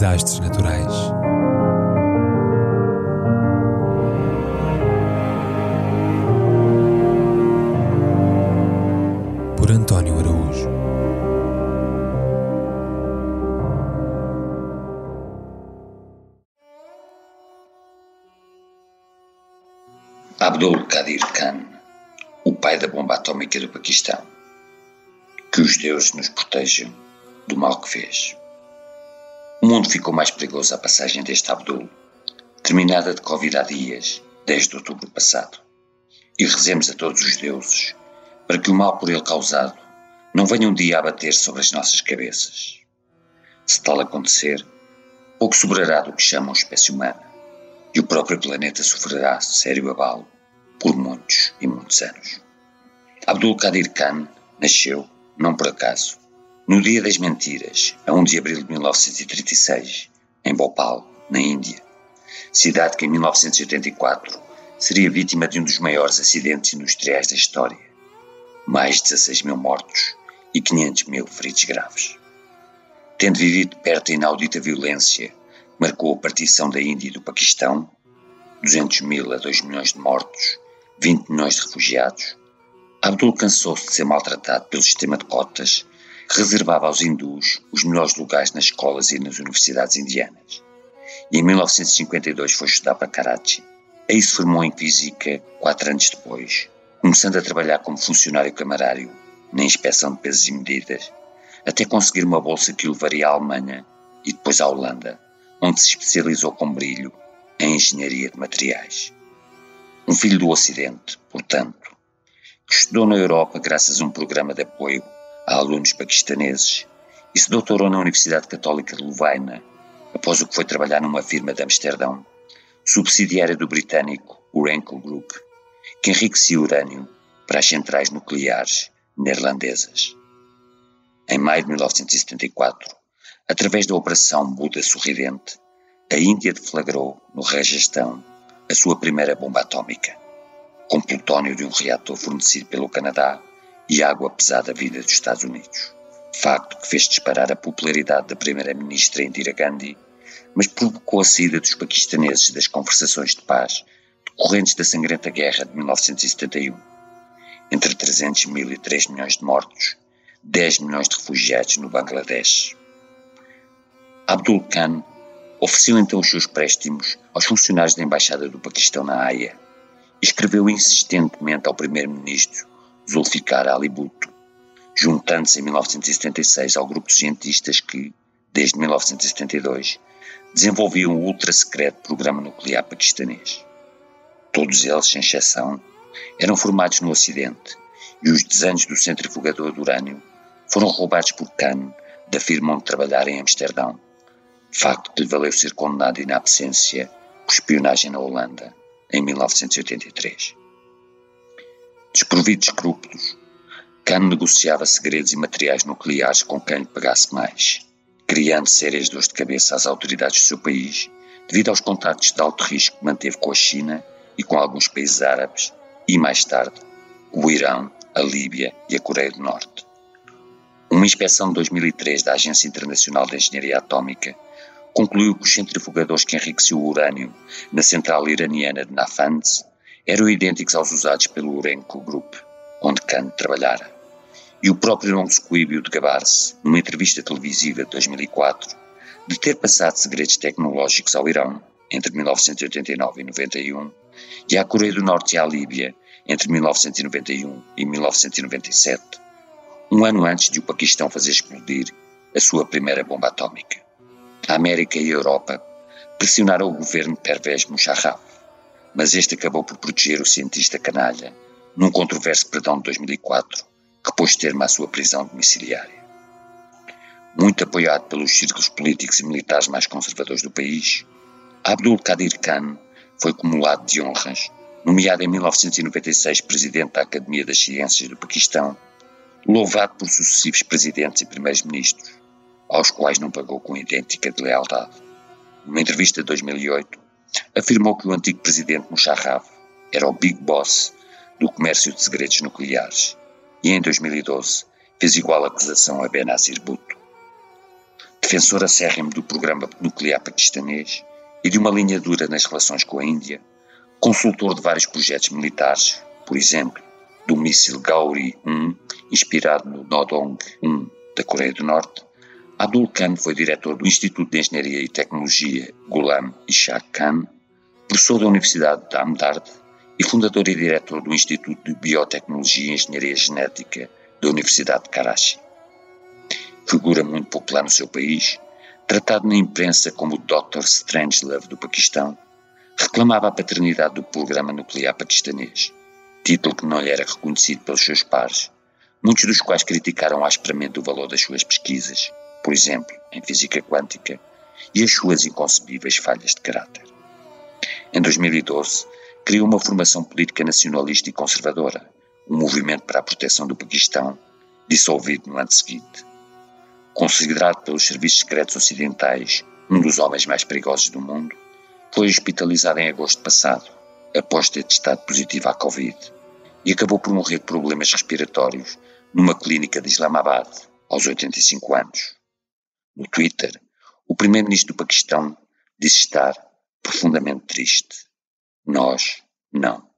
desastres naturais. Por António Araújo. Abdul Qadir Khan, o pai da bomba atómica do Paquistão. Que os deuses nos protejam do mal que fez. O mundo ficou mais perigoso à passagem deste Abdul, terminada de Covid há dias, desde outubro passado. E rezemos a todos os deuses para que o mal por ele causado não venha um dia a bater sobre as nossas cabeças. Se tal acontecer, pouco sobrará do que chamam espécie humana, e o próprio planeta sofrerá sério abalo por muitos e muitos anos. Abdul Qadir Khan nasceu, não por acaso, no dia das mentiras, a 1 de abril de 1936, em Bhopal, na Índia, cidade que em 1984 seria vítima de um dos maiores acidentes industriais da história. Mais de 16 mil mortos e 500 mil feridos graves. Tendo vivido perto da inaudita violência que marcou a partição da Índia e do Paquistão, 200 mil a 2 milhões de mortos, 20 milhões de refugiados, Abdul cansou-se de ser maltratado pelo sistema de cotas reservava aos hindus os melhores lugares nas escolas e nas universidades indianas. E em 1952 foi estudar para Karachi. Aí se formou em física quatro anos depois, começando a trabalhar como funcionário camarário na inspeção de pesos e medidas, até conseguir uma bolsa que o levaria à Alemanha e depois à Holanda, onde se especializou com brilho em engenharia de materiais. Um filho do Ocidente, portanto, que estudou na Europa graças a um programa de apoio a alunos paquistaneses e se doutorou na Universidade Católica de Lovaina, após o que foi trabalhar numa firma de Amsterdão, subsidiária do britânico Urenco Group, que enriquecia urânio para as centrais nucleares neerlandesas. Em maio de 1974, através da Operação Buda Sorridente, a Índia deflagrou no Rajastão a sua primeira bomba atómica, com plutónio de um reator fornecido pelo Canadá e água pesada vida dos Estados Unidos. Facto que fez disparar a popularidade da primeira-ministra Indira Gandhi, mas provocou a saída dos paquistaneses das conversações de paz decorrentes da sangrenta guerra de 1971. Entre 300 mil e 3 milhões de mortos, 10 milhões de refugiados no Bangladesh. Abdul Khan ofereceu então os seus préstimos aos funcionários da Embaixada do Paquistão na Haia e escreveu insistentemente ao primeiro-ministro Zulfikar Ali Bhutto, juntando-se em 1976 ao grupo de cientistas que, desde 1972, desenvolviam o ultra-secreto programa nuclear paquistanês. Todos eles, sem exceção, eram formados no Ocidente e os desenhos do centrifugador de urânio foram roubados por Khan da firma onde trabalhara em Amsterdão, facto que lhe valeu ser condenado in absência por espionagem na Holanda em 1983. Desprovido de escrúpulos, Khan negociava segredos e materiais nucleares com quem lhe pagasse mais, criando sérias dores de cabeça às autoridades do seu país devido aos contatos de alto risco que manteve com a China e com alguns países árabes e, mais tarde, o Irão, a Líbia e a Coreia do Norte. Uma inspeção de 2003 da Agência Internacional de Engenharia Atómica concluiu que os centrifugadores que enriqueciam o urânio na central iraniana de Natanz eram idênticos aos usados pelo Urenco Group, onde Khan trabalhara. E o próprio não se de gabar-se, numa entrevista televisiva de 2004, de ter passado segredos tecnológicos ao Irão entre 1989 e 91 e à Coreia do Norte e à Líbia entre 1991 e 1997, um ano antes de o Paquistão fazer explodir a sua primeira bomba atómica. A América e a Europa pressionaram o governo Pervez Musharraf mas este acabou por proteger o cientista canalha num controverso perdão de 2004 que pôs termo à sua prisão domiciliária. Muito apoiado pelos círculos políticos e militares mais conservadores do país, Abdul Qadir Khan foi acumulado de honras, nomeado em 1996 presidente da Academia das Ciências do Paquistão, louvado por sucessivos presidentes e primeiros-ministros, aos quais não pagou com idêntica de lealdade. Numa entrevista de 2008, afirmou que o antigo presidente Musharraf era o big boss do comércio de segredos nucleares e em 2012 fez igual acusação a Benazir Bhutto. De defensor acérrimo do programa nuclear paquistanês e de uma linha dura nas relações com a Índia, consultor de vários projetos militares, por exemplo, do míssil Gauri-1, inspirado no Nodong-1 da Coreia do Norte, Abdul Khan foi diretor do Instituto de Engenharia e Tecnologia Ghulam Ishaq Khan, professor da Universidade de Ahmedabad e fundador e diretor do Instituto de Biotecnologia e Engenharia Genética da Universidade de Karachi. Figura muito popular no seu país, tratado na imprensa como o Dr. Strangelove do Paquistão, reclamava a paternidade do programa nuclear paquistanês, título que não lhe era reconhecido pelos seus pares, muitos dos quais criticaram asperamente o valor das suas pesquisas, por exemplo, em física quântica, e as suas inconcebíveis falhas de caráter. Em 2012, criou uma formação política nacionalista e conservadora, um Movimento para a Proteção do Paquistão, dissolvido no ano seguinte. Considerado pelos serviços secretos ocidentais um dos homens mais perigosos do mundo, foi hospitalizado em agosto passado, após ter testado positivo à Covid, e acabou por morrer de problemas respiratórios numa clínica de Islamabad, aos 85 anos. No Twitter, o primeiro-ministro do Paquistão disse estar profundamente triste. Nós, não.